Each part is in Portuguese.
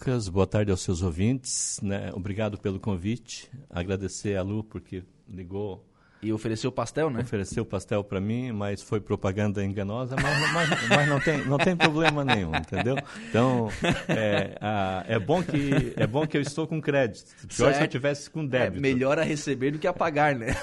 Lucas, boa tarde aos seus ouvintes. Né? Obrigado pelo convite. Agradecer a Lu porque ligou e ofereceu pastel, né? Ofereceu pastel para mim, mas foi propaganda enganosa, mas, mas, mas, não, tem, não tem problema nenhum, entendeu? Então, é, a, é, bom que, é bom que eu estou com crédito. Pior certo. se eu tivesse com débito. É melhor a receber do que a pagar, né?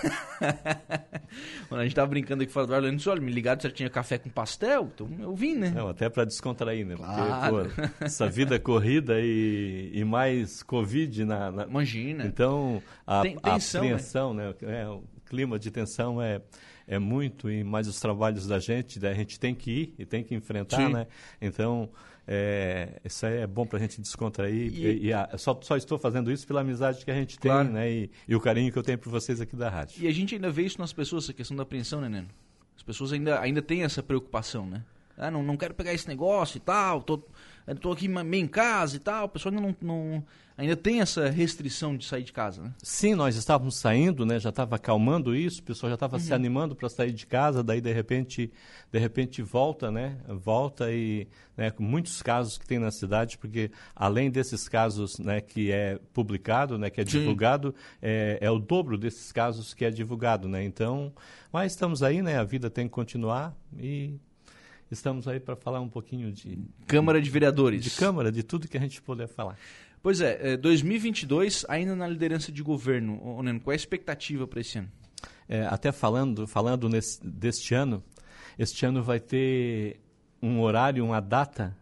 Quando a gente tava brincando aqui fora do ar, eu disse, olha, me ligaram se tinha café com pastel, então eu vim, né? Não, até para descontrair, né? Claro. Porque, pô, essa vida corrida e, e mais Covid na, na... Imagina. Então, a, tem, a tensão, apreensão, né? né? É, clima de tensão é, é muito, e mais os trabalhos da gente, a gente tem que ir e tem que enfrentar, Sim. né? Então, é, isso aí é bom para a gente descontrair. E, e, e a, só, só estou fazendo isso pela amizade que a gente tem, claro. né? E, e, o carinho que eu tenho por vocês aqui da rádio. E a gente ainda vê isso nas pessoas, essa questão da apreensão, né, Neno? As pessoas ainda, ainda têm essa preocupação, né? Ah, não, não quero pegar esse negócio e tal, tô, tô aqui meio em casa e tal. O pessoal ainda não, não ainda tem essa restrição de sair de casa, né? Sim, nós estávamos saindo, né? Já estava acalmando isso, o pessoal já estava uhum. se animando para sair de casa, daí de repente, de repente volta, né? Volta e, né, com muitos casos que tem na cidade, porque além desses casos, né, que é publicado, né, que é divulgado, é, é, o dobro desses casos que é divulgado, né? Então, mas estamos aí, né? A vida tem que continuar e estamos aí para falar um pouquinho de Câmara de Vereadores. De Câmara, de tudo que a gente puder falar. Pois é, 2022, é, ainda na liderança de governo, Neno, qual é a expectativa para esse ano? É, até falando, falando nesse, deste ano, este ano vai ter um horário, uma data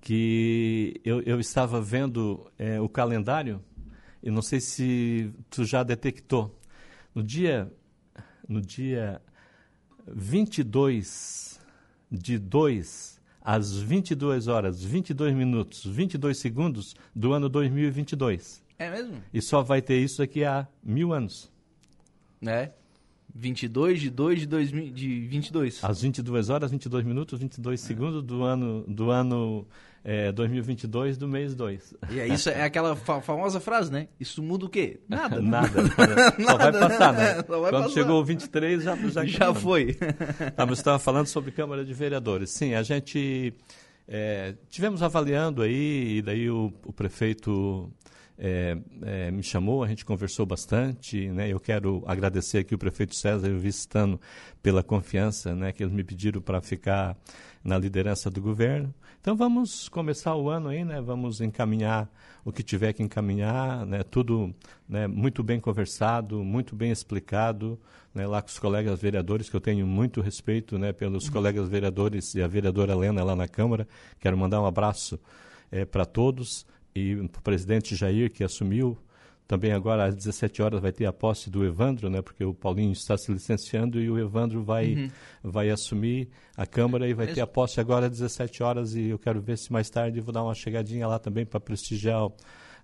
que eu, eu estava vendo é, o calendário e não sei se tu já detectou. No dia, no dia 22 de 2 às 22 horas, 22 minutos, 22 segundos do ano 2022. É mesmo? E só vai ter isso daqui a mil anos. É. 22 de 2 de, 2000, de 22. Às 22 horas, 22 minutos, 22 é. segundos do ano, do ano é, 2022 do mês 2. E é isso é aquela fa famosa frase, né? Isso muda o quê? Nada. Nada. nada. Só vai passar, né? Vai Quando passar. chegou o 23 já já, já foi. Ah, você estava falando sobre Câmara de Vereadores. Sim, a gente é, tivemos avaliando aí e daí o, o prefeito é, é, me chamou, a gente conversou bastante, né? Eu quero agradecer aqui o prefeito César e o vice-tano pela confiança, né? Que eles me pediram para ficar na liderança do governo. Então vamos começar o ano aí, né? Vamos encaminhar o que tiver que encaminhar, né? Tudo né? muito bem conversado, muito bem explicado, né? Lá com os colegas vereadores que eu tenho muito respeito, né? Pelos uhum. colegas vereadores e a vereadora Helena lá na Câmara. Quero mandar um abraço é, para todos e o presidente Jair que assumiu também agora às 17 horas vai ter a posse do Evandro, né? Porque o Paulinho está se licenciando e o Evandro vai uhum. vai assumir a Câmara e vai ter a posse agora às 17 horas e eu quero ver se mais tarde vou dar uma chegadinha lá também para prestigiar o,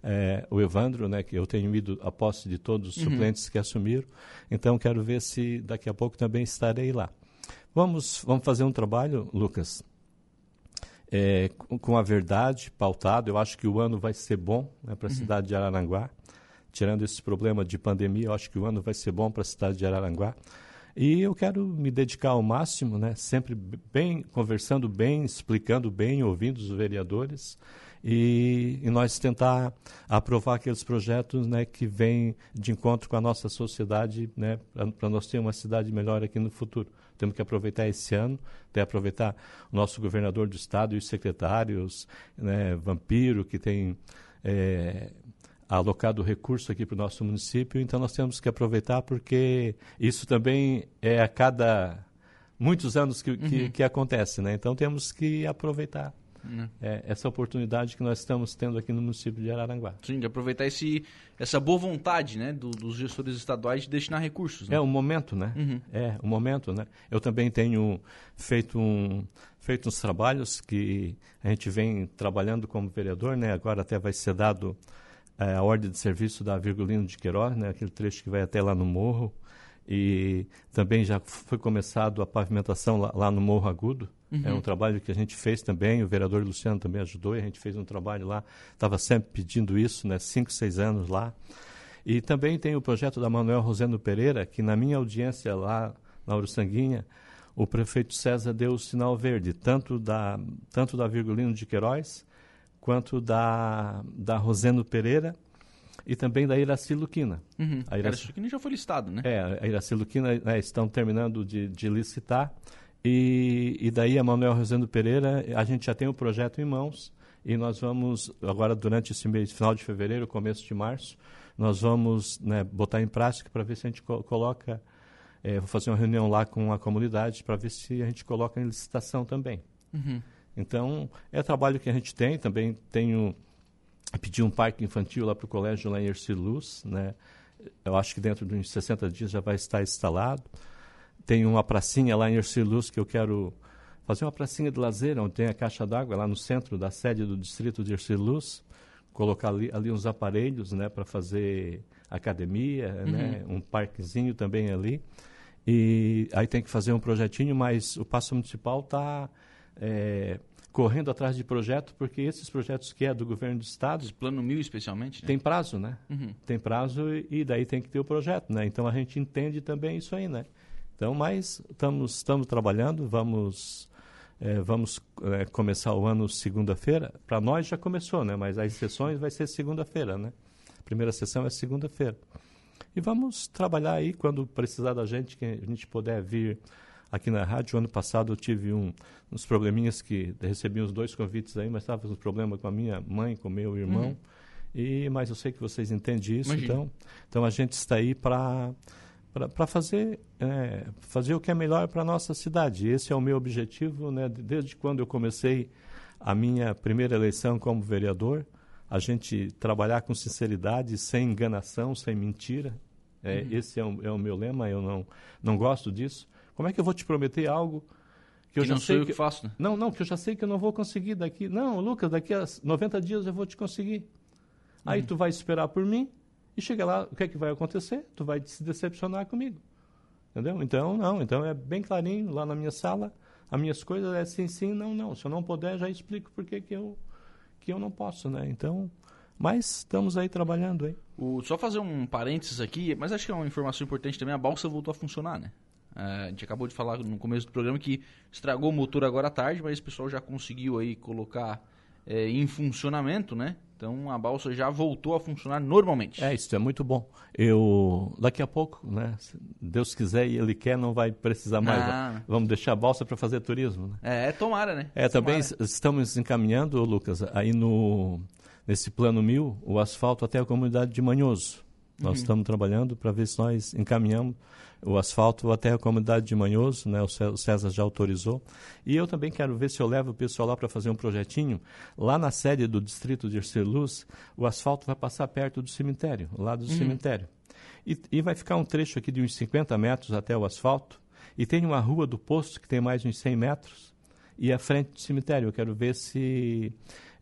é, o Evandro, né? Que eu tenho ido a posse de todos os uhum. suplentes que assumiram. Então quero ver se daqui a pouco também estarei lá. Vamos vamos fazer um trabalho, Lucas. É, com a verdade pautado, eu acho que o ano vai ser bom né, para a uhum. cidade de Araranguá tirando esse problema de pandemia, eu acho que o ano vai ser bom para a cidade de Araranguá. E eu quero me dedicar ao máximo, né? sempre bem, conversando bem, explicando bem, ouvindo os vereadores e, e nós tentar aprovar aqueles projetos né, que vêm de encontro com a nossa sociedade, né, para nós ter uma cidade melhor aqui no futuro. Temos que aproveitar esse ano, até aproveitar o nosso governador do estado e os secretários, né, Vampiro, que tem é, alocado recurso aqui para o nosso município, então nós temos que aproveitar porque isso também é a cada muitos anos que, que, uhum. que acontece, né? Então temos que aproveitar. É, essa oportunidade que nós estamos tendo aqui no município de Araranguá. Sim, de aproveitar esse, essa boa vontade, né, do, dos gestores estaduais de destinar recursos. Né? É o momento, né? Uhum. É o momento, né? Eu também tenho feito um feito uns trabalhos que a gente vem trabalhando como vereador, né? Agora até vai ser dado é, a ordem de serviço da Virgulino de Queiroz, né, aquele trecho que vai até lá no morro. E também já foi começado a pavimentação lá, lá no Morro Agudo. Uhum. É um trabalho que a gente fez também, o vereador Luciano também ajudou, e a gente fez um trabalho lá. Estava sempre pedindo isso, né, cinco, seis anos lá. E também tem o projeto da Manuel Rosendo Pereira, que na minha audiência lá na Uruçanguinha, o prefeito César deu o sinal verde, tanto da, tanto da Virgulino de Queiroz, quanto da, da Rosendo Pereira e também da Iraci Luquina. Uhum. A Iraci Luquina já foi listado, né? É, a Iraci Luquina né, estão terminando de, de licitar e, e daí a Manuel Rosendo Pereira, a gente já tem o projeto em mãos e nós vamos, agora durante esse mês, final de fevereiro, começo de março, nós vamos né, botar em prática para ver se a gente co coloca, é, vou fazer uma reunião lá com a comunidade para ver se a gente coloca em licitação também. Uhum. Então, é trabalho que a gente tem, também tenho, pedi um parque infantil lá para o colégio lá em Erciluz, né, eu acho que dentro de uns 60 dias já vai estar instalado. Tem uma pracinha lá em Erciluz que eu quero fazer uma pracinha de lazer, onde tem a caixa d'água, lá no centro da sede do distrito de Erciluz, colocar ali, ali uns aparelhos né, para fazer academia, uhum. né, um parquezinho também ali. E aí tem que fazer um projetinho, mas o Passo Municipal está é, correndo atrás de projeto, porque esses projetos que é do governo do estado... Esse plano mil especialmente, né? Tem prazo, né? Uhum. Tem prazo e, e daí tem que ter o projeto, né? Então a gente entende também isso aí, né? Então, mas estamos, estamos trabalhando, vamos, é, vamos é, começar o ano segunda-feira. Para nós já começou, né? Mas as sessões vai ser segunda-feira, né? A primeira sessão é segunda-feira. E vamos trabalhar aí quando precisar da gente, que a gente puder vir aqui na rádio. Ano passado eu tive um, uns probleminhas que recebi uns dois convites aí, mas estava com um problema com a minha mãe, com o meu irmão. Uhum. E, mas eu sei que vocês entendem isso, então, então a gente está aí para para fazer, é, fazer o que é melhor para a nossa cidade. Esse é o meu objetivo, né, desde quando eu comecei a minha primeira eleição como vereador, a gente trabalhar com sinceridade, sem enganação, sem mentira. É, uhum. Esse é o, é o, meu lema, eu não, não gosto disso. Como é que eu vou te prometer algo que eu que já não sei sou eu que, que faço, né? Não, não, que eu já sei que eu não vou conseguir daqui. Não, Lucas, daqui a 90 dias eu vou te conseguir. Uhum. Aí tu vai esperar por mim, e chega lá, o que é que vai acontecer? Tu vai se decepcionar comigo. Entendeu? Então, não. Então, é bem clarinho lá na minha sala. As minhas coisas é sim, sim, não, não. Se eu não puder, já explico por que, que, eu, que eu não posso, né? Então, mas estamos aí trabalhando aí. O, só fazer um parênteses aqui, mas acho que é uma informação importante também. A balsa voltou a funcionar, né? É, a gente acabou de falar no começo do programa que estragou o motor agora à tarde, mas o pessoal já conseguiu aí colocar é, em funcionamento, né? Então a balsa já voltou a funcionar normalmente. É, isso é muito bom. Eu daqui a pouco, né, se Deus quiser e ele quer, não vai precisar mais. Ah. Vamos deixar a balsa para fazer turismo, né? É, tomara, né? É, também estamos encaminhando, Lucas, aí no nesse plano mil, o asfalto até a comunidade de Manhoso. Nós uhum. estamos trabalhando para ver se nós encaminhamos o asfalto até a comunidade de Manhoso, né? o César já autorizou. E eu também quero ver se eu levo o pessoal lá para fazer um projetinho. Lá na sede do distrito de Erceluz, o asfalto vai passar perto do cemitério, lá do uhum. cemitério. E, e, vai ficar um trecho aqui de uns 50 metros até o asfalto. E tem uma rua do posto que tem mais uns 100 metros. E à frente do cemitério. Eu quero ver se,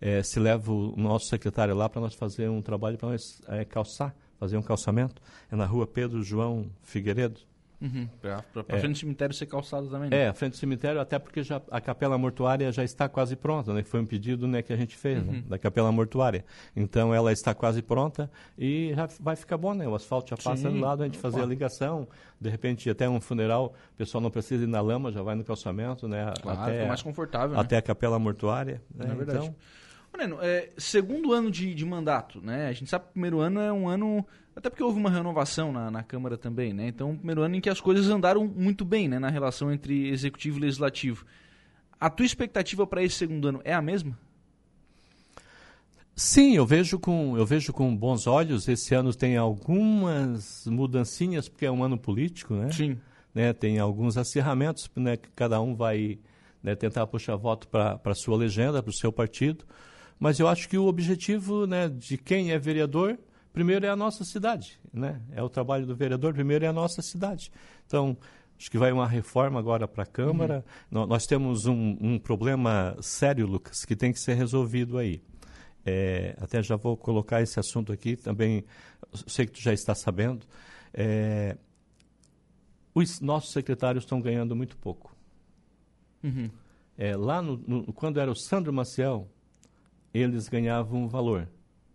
é, se levo o nosso secretário lá para nós fazer um trabalho para nós é, calçar fazer um calçamento. É na rua Pedro João Figueiredo. Uhum, para é. frente do cemitério ser calçado também. Né? É, a frente do cemitério, até porque já, a capela mortuária já está quase pronta, né? Foi um pedido né, que a gente fez, né, uhum. né, da capela mortuária. Então ela está quase pronta e já vai ficar bom, né? O asfalto já passa Sim. do lado, a gente fazer a ligação, de repente até um funeral, o pessoal não precisa ir na lama, já vai no calçamento, né? Claro, até, mais confortável. Até né? a capela mortuária. Né? É verdade. Então, Neno, é, segundo ano de, de, mandato, né? A gente sabe que o primeiro ano é um ano. Até porque houve uma renovação na, na Câmara também, né? Então, primeiro ano em que as coisas andaram muito bem, né? Na relação entre executivo e legislativo. A tua expectativa para esse segundo ano é a mesma? Sim, eu vejo com eu vejo com bons olhos. Esse ano tem algumas mudancinhas porque é um ano político, né? Sim. Né? Tem alguns acirramentos, né? Que cada um vai né, tentar puxar voto para a sua legenda, para o seu partido. Mas eu acho que o objetivo né, de quem é vereador, primeiro é a nossa cidade. Né? É o trabalho do vereador, primeiro é a nossa cidade. Então, acho que vai uma reforma agora para a Câmara. Uhum. Nós temos um, um, problema sério, Lucas, que tem que ser resolvido aí. É, até já vou colocar esse assunto aqui também, sei que tu já está sabendo. É, os nossos secretários estão ganhando muito pouco. Uhum. É, lá no, no, quando era o Sandro Maciel, eles ganhavam um valor.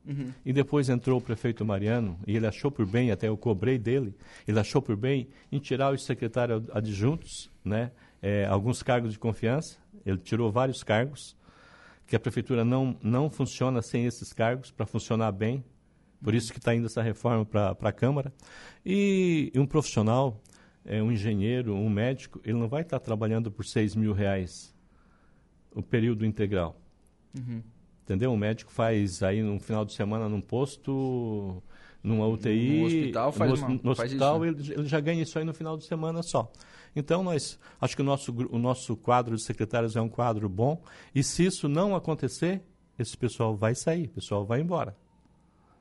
Uhum. E depois entrou o prefeito Mariano, e ele achou por bem, até eu cobrei dele, ele achou por bem em tirar os secretários adjuntos, né, é, alguns cargos de confiança, ele tirou vários cargos, que a prefeitura não, não funciona sem esses cargos para funcionar bem. Por isso que está indo essa reforma para a Câmara. E, e um profissional, é, um engenheiro, um médico, ele não vai estar tá trabalhando por 6 mil reais o período integral. Uhum. Entendeu? O médico faz aí no final de semana num posto, numa UTI. No hospital faz no, uma, no faz hospital isso, né? ele, ele, já ganha isso aí no final de semana só. Então, nós acho que o nosso, o nosso quadro de secretários é um quadro bom. E se isso não acontecer, esse pessoal vai sair, o pessoal vai embora.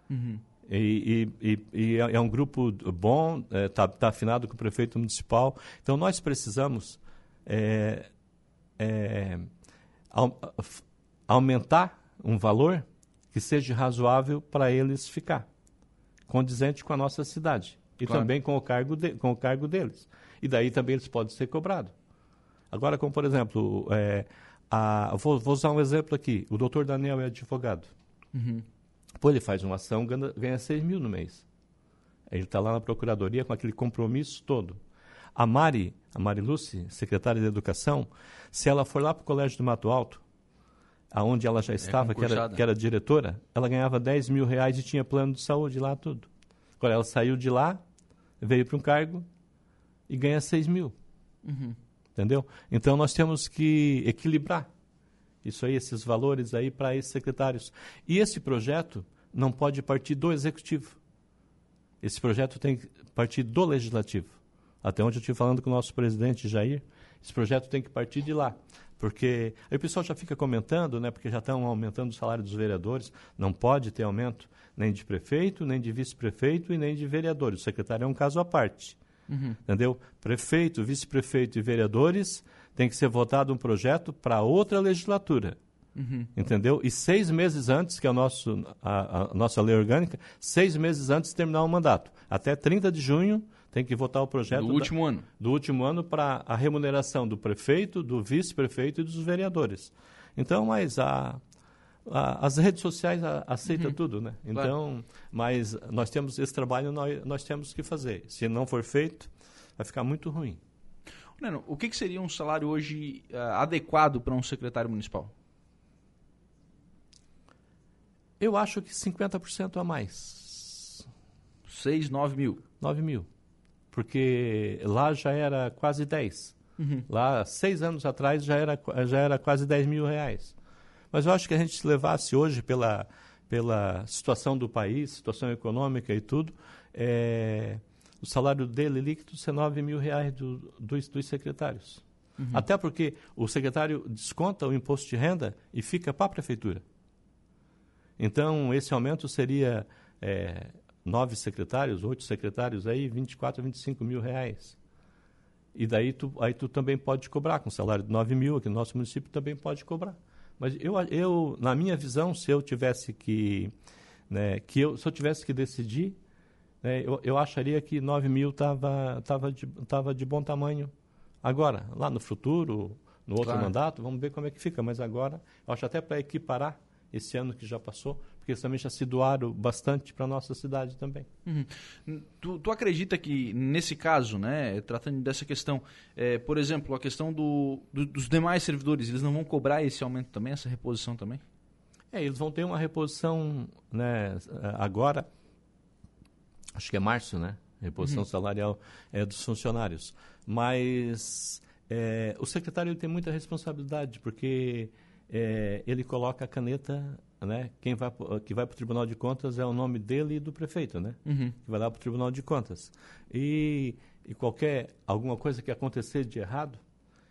Uhum. E, e, e, é, é um grupo bom, está é, tá, tá afinado com o prefeito municipal. Então, nós precisamos é, é, aumentar um valor que seja razoável para eles ficar, condizente com a nossa cidade e claro. também com o, cargo de, com o cargo deles. E daí também eles podem ser cobrados. Agora, como por exemplo, é, a, vou, vou, usar um exemplo aqui. O doutor Daniel é advogado. Uhum. Pô, ele faz uma ação, ganha, ganha 6 mil no mês. Ele está lá na procuradoria com aquele compromisso todo. A Mari, a Mari Lucy, secretária de Educação, se ela for lá para o Colégio do Mato Alto, aonde ela já é estava, é que, era, que era diretora, ela ganhava 10 mil reais e tinha plano de saúde lá, tudo. Agora, ela saiu de lá, veio para um cargo e ganha 6 mil. Uhum. Entendeu? Então, nós temos que equilibrar isso aí, esses valores aí para esses secretários. E esse projeto não pode partir do executivo. Esse projeto tem que partir do legislativo. Até onde eu estive falando com o nosso presidente Jair, esse projeto tem que partir de lá. Porque aí o pessoal já fica comentando, né, porque já estão aumentando o salário dos vereadores, não pode ter aumento nem de prefeito, nem de vice-prefeito e nem de vereadores. O secretário é um caso à parte. Uhum. Entendeu? Prefeito, vice-prefeito e vereadores tem que ser votado um projeto para outra legislatura. Uhum. Entendeu? E seis meses antes, que é o nosso, a, a, nossa lei orgânica, seis meses antes de terminar o mandato. Até 30 de junho tem que votar o projeto. Do último da, ano. Do último ano para a remuneração do prefeito, do vice-prefeito e dos vereadores. Então, mas a, a, as redes sociais aceitam uhum. tudo, né? Então, claro. mas nós temos esse trabalho, nós, nós temos que fazer. Se não for feito, vai ficar muito ruim. Neno, o que, que seria um salário hoje uh, adequado para um secretário municipal? Eu acho que 50% a mais. 6, 9 mil? 9 mil. Porque lá já era quase 10. Uhum. Lá, seis anos atrás, já era, já era quase 10 mil reais. Mas eu acho que a gente se levasse hoje pela, pela situação do país, situação econômica e tudo, é, o salário dele líquido ser 9 mil reais do, dos, dos secretários. Uhum. Até porque o secretário desconta o imposto de renda e fica para a prefeitura. Então, esse aumento seria é, nove secretários, oito secretários, aí 24, 25 mil reais. E daí tu, aí tu também pode cobrar, com salário de 9 mil, aqui no nosso município também pode cobrar. Mas eu, eu na minha visão, se eu tivesse que, né, que eu, se eu tivesse que decidir, né, eu, eu acharia que 9 mil estava tava de, tava de bom tamanho. Agora, lá no futuro, no outro claro. mandato, vamos ver como é que fica. Mas agora, eu acho até para equiparar esse ano que já passou, porque eles também já se doaram bastante para a nossa cidade também. Uhum. Tu, tu, acredita que, nesse caso, né, tratando dessa questão, é, por exemplo, a questão do, do, dos demais servidores, eles não vão cobrar esse aumento também, essa reposição também? É, eles vão ter uma reposição né, agora, acho que é março, né? Reposição uhum. salarial é dos funcionários. Mas é, o secretário tem muita responsabilidade, porque é, ele coloca a caneta, né? Quem vai que vai para o Tribunal de Contas é o nome dele e do prefeito, né? Uhum. Que vai lá para o Tribunal de Contas. E, e qualquer alguma coisa que acontecer de errado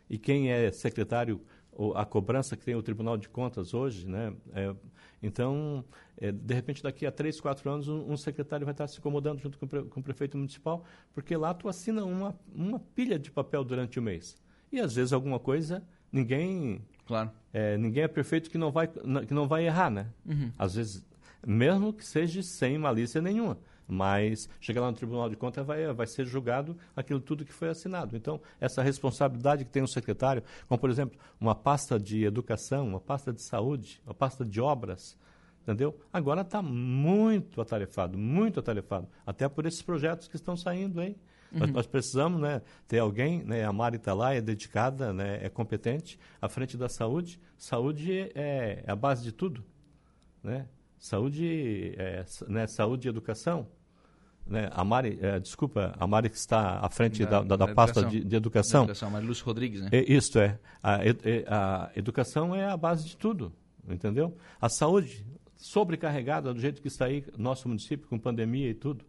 e quem é secretário ou a cobrança que tem o Tribunal de Contas hoje, né? É, então, é, de repente, daqui a três, quatro anos, um, um, secretário vai estar se incomodando junto com o, pre, com o prefeito municipal, porque lá tu assina uma, uma pilha de papel durante o mês. E às vezes alguma coisa ninguém Claro. É, ninguém é perfeito que não vai, que não vai errar, né? Uhum. Às vezes, mesmo que seja sem malícia nenhuma. Mas chegar lá no Tribunal de Contas vai, vai ser julgado aquilo tudo que foi assinado. Então, essa responsabilidade que tem o secretário, como por exemplo, uma pasta de educação, uma pasta de saúde, uma pasta de obras, entendeu? Agora está muito atarefado, muito atarefado. Até por esses projetos que estão saindo aí Uhum. Nós, nós, precisamos né, ter alguém, né, a Mari está lá, é dedicada, né, é competente, à frente da saúde. Saúde é, é a base de tudo. Né? Saúde, é, né, saúde e educação. Né? A Mari, é, desculpa, a Mari que está à frente da, da, da, da pasta de, de, educação. educação, Mari Lúcia Rodrigues, né? É, isto é, a, a educação é a base de tudo, entendeu? A saúde, sobrecarregada do jeito que está aí nosso município com pandemia e tudo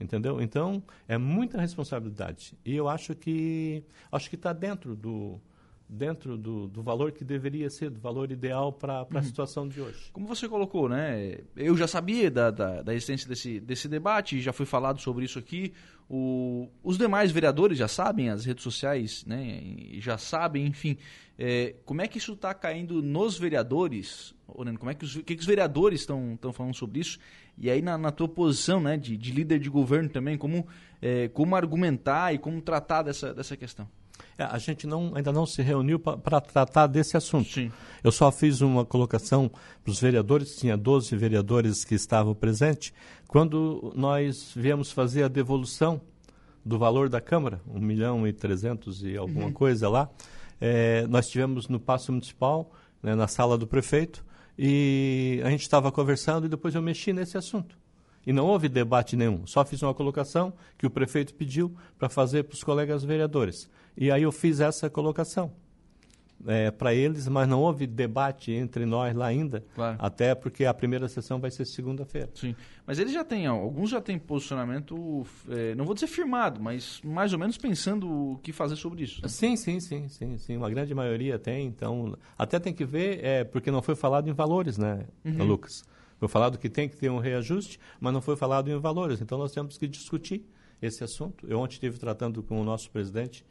entendeu então é muita responsabilidade e eu acho que acho que está dentro do dentro do, do valor que deveria ser, do valor ideal para a uhum. situação de hoje. Como você colocou, né? Eu já sabia da, da, da, existência desse, desse debate, já foi falado sobre isso aqui. O, os demais vereadores já sabem, as redes sociais né, já sabem, enfim. É, como é que isso está caindo nos vereadores? Como é que os, que, que os vereadores estão falando sobre isso? E aí, na, na tua posição né, de, de líder de governo também, como, é, como argumentar e como tratar dessa, dessa questão? É, a gente não, ainda não se reuniu para tratar desse assunto. Sim. Eu só fiz uma colocação para os vereadores, tinha 12 vereadores que estavam presentes, quando nós viemos fazer a devolução do valor da Câmara, 1 milhão e 300 e alguma uhum. coisa lá, é, nós tivemos no Paço Municipal, né, na sala do prefeito, e a gente estava conversando e depois eu mexi nesse assunto. E não houve debate nenhum, só fiz uma colocação que o prefeito pediu para fazer para os colegas vereadores. E aí eu fiz essa colocação é, para eles, mas não houve debate entre nós lá ainda, claro. até porque a primeira sessão vai ser segunda-feira. Sim, mas eles já têm, alguns já têm posicionamento, é, não vou dizer firmado, mas mais ou menos pensando o que fazer sobre isso. Sim, sim, sim, sim, sim, uma grande maioria tem, então até tem que ver, é, porque não foi falado em valores, né, uhum. Lucas? Foi falado que tem que ter um reajuste, mas não foi falado em valores, então nós temos que discutir esse assunto. Eu ontem estive tratando com o nosso presidente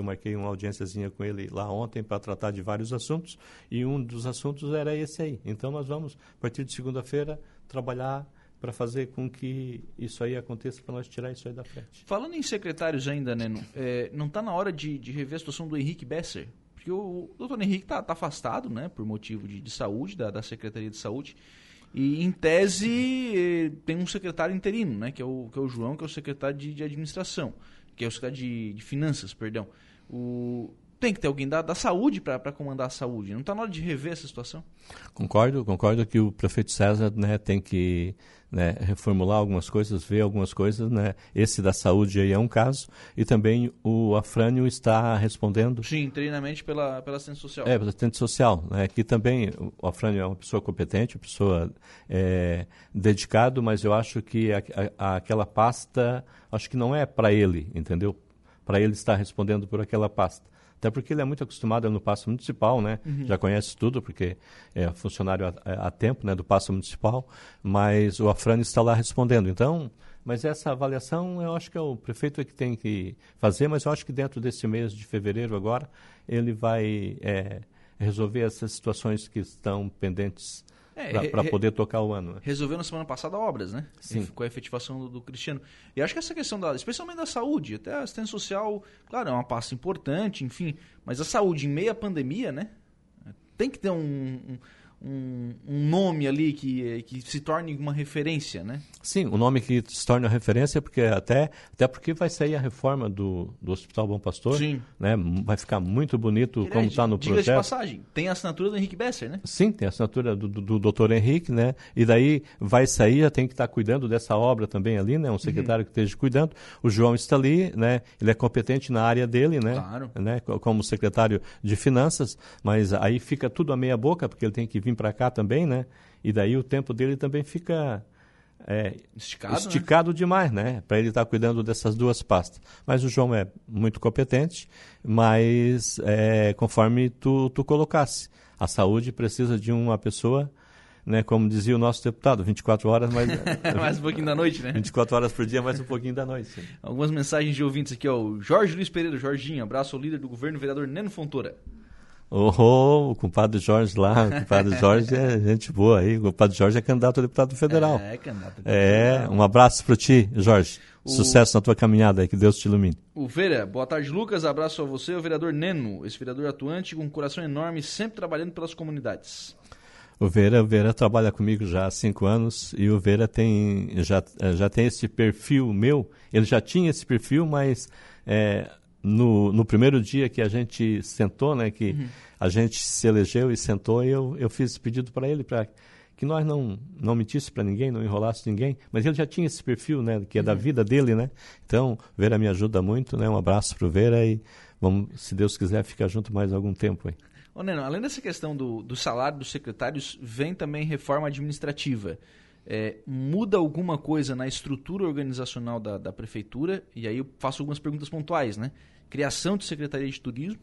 eu marquei uma audiênciazinha com ele lá ontem para tratar de vários assuntos, e um dos assuntos era esse aí. Então nós vamos, a partir de segunda-feira, trabalhar para fazer com que isso aí aconteça, para nós tirar isso aí da frente. Falando em secretários ainda, Neno, é, não está na hora de, de, rever a situação do Henrique Besser? Porque o, o doutor Henrique está tá afastado, né, por motivo de, de saúde, da, da Secretaria de Saúde, e, em tese, eh, tem um secretário interino, né, que é o, que é o João, que é o secretário de, de administração que é o secretário de, de finanças, perdão. O, tem que ter alguém da, da saúde para comandar a saúde. Não está na hora de rever essa situação? Concordo, concordo que o prefeito César né, tem que né, reformular algumas coisas, ver algumas coisas. Né? Esse da saúde aí é um caso. E também o Afrânio está respondendo. Sim, treinamento pela, pela assistente social. É, pela assistente social. Né? Que também o Afrânio é uma pessoa competente, uma pessoa é, dedicado, mas eu acho que a, a, aquela pasta, acho que não é para ele, entendeu? Para ele estar respondendo por aquela pasta. Até porque ele é muito acostumado no Passo Municipal, né? Uhum. Já conhece tudo, porque é funcionário há, há, tempo né, do Passo Municipal, mas o Afrânio está lá respondendo. Então, mas essa avaliação eu acho que é o prefeito que tem que fazer, mas eu acho que dentro desse mês de fevereiro agora, ele vai é, resolver essas situações que estão pendentes é, para poder tocar o ano. Né? Resolveu na semana passada obras, né? Sim. Com a efetivação do, do, Cristiano. E acho que essa questão, da, especialmente da saúde, até a assistência social, claro, é uma pasta importante, enfim, mas a saúde em meio à pandemia, né? Tem que ter um, um um, um, nome ali que, que se torne uma referência, né? Sim, o um nome que se torne uma referência, porque até, até porque vai sair a reforma do, do Hospital Bom Pastor. Sim. Né? Vai ficar muito bonito como está no projeto. de passagem, tem a assinatura do Henrique Besser, né? Sim, tem a assinatura do, do, do doutor Henrique, né? E daí vai sair, já tem que estar cuidando dessa obra também ali, né? Um secretário uhum. que esteja cuidando. O João está ali, né? Ele é competente na área dele, né? Claro. Né? Como secretário de Finanças, mas aí fica tudo a meia boca, porque ele tem que vir vir para cá também, né? E daí o tempo dele também fica é, esticado, esticado né? demais, né? Para ele estar tá cuidando dessas duas pastas. Mas o João é muito competente, mas é, conforme tu, tu colocasse, a saúde precisa de uma pessoa, né? Como dizia o nosso deputado, 24 horas, mais mais um pouquinho da noite, né? 24 horas por dia, mais um pouquinho da noite. Sim. Algumas mensagens de ouvintes aqui, ó. O Jorge Luiz Pereira, Jorginho, abraço ao líder do governo, vereador Neno Fontoura. Oh, o compadre Jorge lá, o compadre Jorge é gente boa aí. O compadre Jorge é candidato a deputado federal. É, candidato a deputado É, federal. um abraço para ti, Jorge. O... Sucesso na tua caminhada aí, que Deus te ilumine. O Vera, boa tarde, Lucas. Abraço a você, o vereador Neno, esse vereador atuante com um coração enorme, sempre trabalhando pelas comunidades. O Vera, o Vera trabalha comigo já há cinco anos e o Vera tem já, já tem esse perfil meu. Ele já tinha esse perfil, mas é, no, no primeiro dia que a gente sentou, né, que uhum. a gente se elegeu e sentou, eu, eu fiz esse pedido para ele para que nós não não mentisse para ninguém, não enrolasse ninguém, mas ele já tinha esse perfil, né, que é da uhum. vida dele, né? Então, Vera me ajuda muito, né? Um abraço pro Vera e vamos, se Deus quiser, ficar junto mais algum tempo aí. Ô, Neno, além dessa questão do, do salário dos secretários, vem também reforma administrativa. É, muda alguma coisa na estrutura organizacional da, da prefeitura? E aí eu faço algumas perguntas pontuais, né? Criação de secretaria de turismo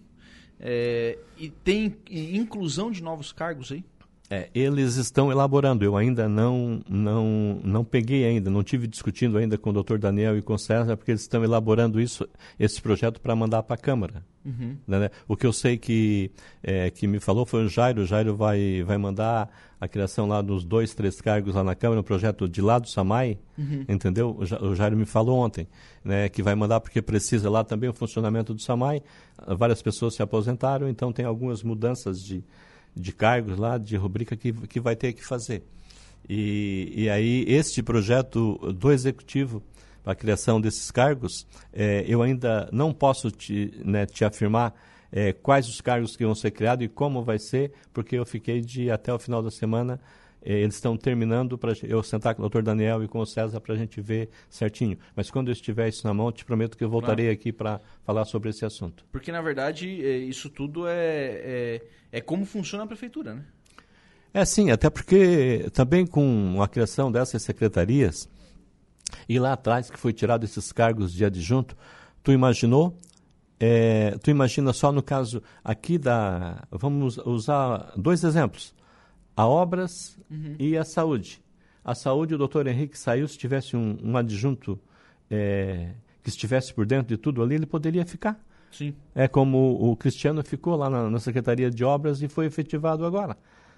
é, e tem inclusão de novos cargos aí? É, eles estão elaborando. Eu ainda não, não, não peguei ainda, não tive discutindo ainda com o doutor Daniel e com o César, porque eles estão elaborando isso, esse projeto para mandar para a Câmara. Uhum. Né? O que eu sei que, é, que me falou foi o Jairo. O Jairo vai, vai mandar a criação lá dos dois, três cargos lá na Câmara, um projeto de lá do Samai, uhum. entendeu? O Jairo me falou ontem, né, que vai mandar porque precisa lá também o funcionamento do Samai. Várias pessoas se aposentaram, então tem algumas mudanças de de cargos lá, de rubrica que, que vai ter que fazer. E, e aí, este projeto do Executivo a criação desses cargos, é, eu ainda não posso te, né, te afirmar é, quais os cargos que vão ser criados e como vai ser, porque eu fiquei de até o final da semana eles estão terminando para eu sentar com o doutor Daniel e com o César para a gente ver certinho. Mas quando eu estiver isso na mão, te prometo que eu voltarei aqui para falar sobre esse assunto. Porque, na verdade, é, isso tudo é, é, é como funciona a prefeitura, né? É sim, até porque também com a criação dessas secretarias, e lá atrás que foi tirado esses cargos de adjunto, tu imaginou é, tu imagina só no caso aqui da. Vamos usar dois exemplos a obras uhum. e a saúde. A saúde, o doutor Henrique saiu, se tivesse um, um adjunto é, que estivesse por dentro de tudo ali, ele poderia ficar. Sim. É como o Cristiano ficou lá na, na Secretaria de Obras e foi efetivado agora.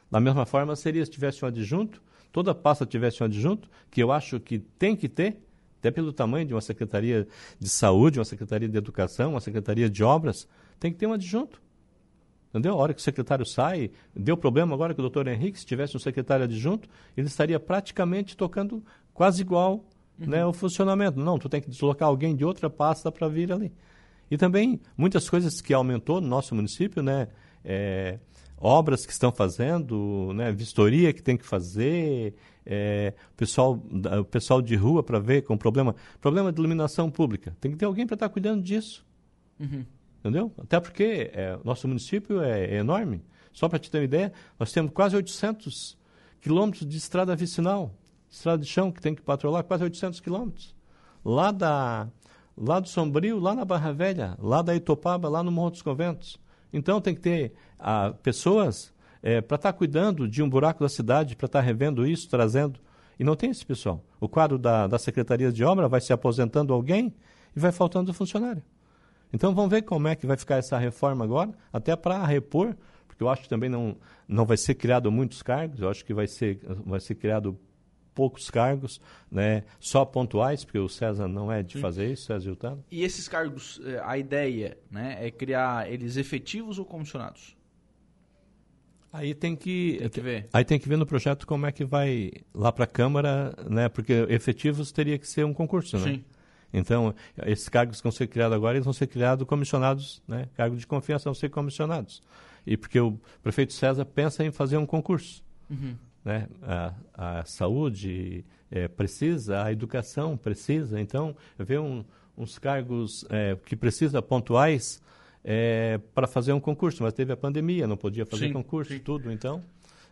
Da mesma forma, seria se tivesse um adjunto, toda pasta tivesse um adjunto, que eu acho que tem que ter, até pelo tamanho de uma Secretaria de Saúde, uma Secretaria de Educação, uma Secretaria de Obras, tem que ter um adjunto. Entendeu? A hora que o secretário sai, deu problema agora que o doutor Henrique, se tivesse um secretário adjunto, ele estaria praticamente tocando quase igual uhum. né, o funcionamento. Não, tu tem que deslocar alguém de outra pasta para vir ali. E também muitas coisas que aumentou no nosso município, né? É, obras que estão fazendo, né, vistoria que tem que fazer, é, pessoal, o pessoal de rua para ver com problema, problema de iluminação pública. Tem que ter alguém para estar tá cuidando disso. Uhum. Entendeu? Até porque é, nosso município é, é enorme. Só para te ter uma ideia, nós temos quase 800 quilômetros de estrada vicinal, estrada de chão que tem que patrulhar, quase 800 quilômetros. Lá, da, lá do Sombrio, lá na Barra Velha, lá da Itopaba, lá no Morro dos Conventos. Então tem que ter ah, pessoas é, para estar tá cuidando de um buraco da cidade, para estar tá revendo isso, trazendo. E não tem esse pessoal. O quadro da, da Secretaria de Obra vai se aposentando alguém e vai faltando funcionário. Então vamos ver como é que vai ficar essa reforma agora, até para repor, porque eu acho que também não, não vai ser criado muitos cargos, eu acho que vai ser, vai ser criado poucos cargos, né, só pontuais, porque o César não é de Sim. fazer isso, César Giltano. E esses cargos, eh, a ideia né, é criar eles efetivos ou comissionados? Aí tem que, tem que ver. Aí tem que ver no projeto como é que vai lá para a Câmara, né? Porque efetivos teria que ser um concurso, né? Sim. Então, esses cargos que vão ser criados agora, eles vão ser criados comissionados, né? Cargos de confiança vão ser comissionados. E porque o prefeito César pensa em fazer um concurso. Uhum. Né? A, a saúde é, precisa, a educação precisa. Então, ver um, uns cargos é, que precisa pontuais é, para fazer um concurso. Mas teve a pandemia, não podia fazer sim, concurso e tudo. Então,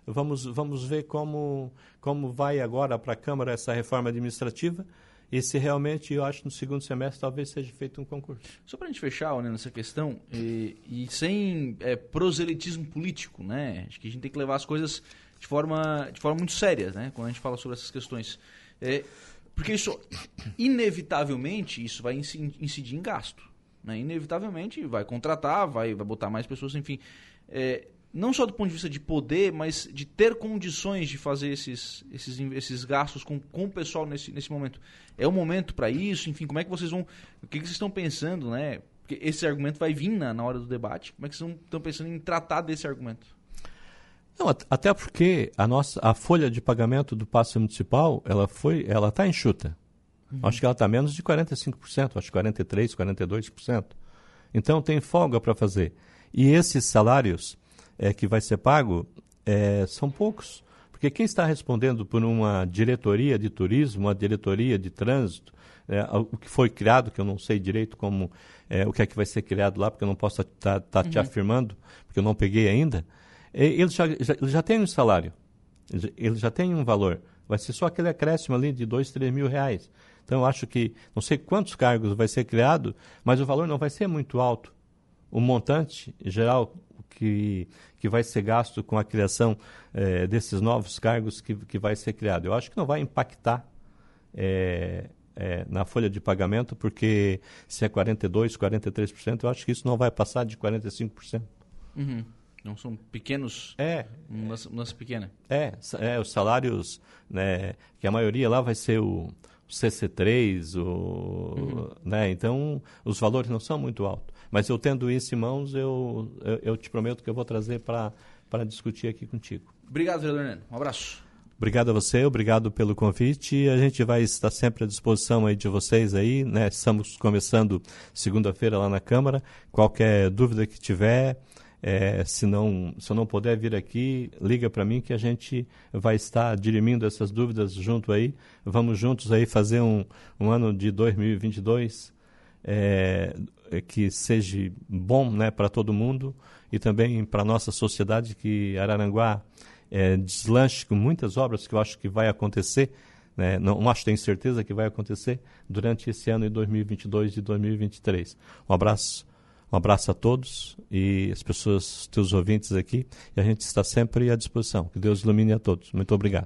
vamos, vamos ver como, como vai agora para a Câmara essa reforma administrativa e se realmente, eu acho, no segundo semestre talvez seja feito um concurso. Só para a gente fechar né, nessa questão, e, e sem é, proselitismo político, né? Acho que a gente tem que levar as coisas de forma, de forma muito séria, né? Quando a gente fala sobre essas questões. É, porque isso, inevitavelmente, isso vai incidir em gasto. Né? Inevitavelmente vai contratar, vai, vai botar mais pessoas, enfim. É, não só do ponto de vista de poder, mas de ter condições de fazer esses, esses, esses gastos com, com o pessoal nesse, nesse momento. É o momento para isso? Enfim, como é que vocês vão. O que, que vocês estão pensando, né? Porque esse argumento vai vir na, na hora do debate. Como é que vocês estão pensando em tratar desse argumento? Não, até porque a nossa a folha de pagamento do passe municipal ela foi ela está enxuta. Uhum. Acho que ela está menos de 45%, acho que 43%, 42%. Então tem folga para fazer. E esses salários é, que vai ser pago é, são poucos. Porque quem está respondendo por uma diretoria de turismo, uma diretoria de trânsito, é, o que foi criado, que eu não sei direito como é, o que é que vai ser criado lá, porque eu não posso estar tá, tá uhum. te afirmando, porque eu não peguei ainda, ele já, já, ele já tem um salário, ele já tem um valor. Vai ser só aquele acréscimo ali de dois, três mil reais. Então, eu acho que não sei quantos cargos vai ser criado, mas o valor não vai ser muito alto. O montante geral que, que vai ser gasto com a criação é, desses novos cargos que, que vai ser criado. Eu acho que não vai impactar é, é, na folha de pagamento, porque se é 42%, 43%, eu acho que isso não vai passar de 45%. Uhum. Não são pequenos. É. Mudança pequena. É, é, os salários, né, que a maioria lá vai ser o, CC3, o, uhum. né, então os valores não são muito altos. Mas eu tendo isso em mãos, eu, eu, eu te prometo que eu vou trazer para discutir aqui contigo. Obrigado, vereador Neno. Um abraço. Obrigado a você, obrigado pelo convite. A gente vai estar sempre à disposição aí de vocês aí, né? Estamos começando segunda-feira lá na Câmara. Qualquer dúvida que tiver, é, se, não, se eu não puder vir aqui, liga para mim que a gente vai estar dirimindo essas dúvidas junto aí. Vamos juntos aí fazer um, um ano de 2022 é, que seja bom né, para todo mundo e também para a nossa sociedade, que Araranguá é, deslanche com muitas obras que eu acho que vai acontecer, né? não, não acho, tenho certeza que vai acontecer durante esse ano de 2022 e 2023. Um abraço, um abraço a todos e as pessoas, teus ouvintes aqui, e a gente está sempre à disposição. Que Deus ilumine a todos. Muito obrigado.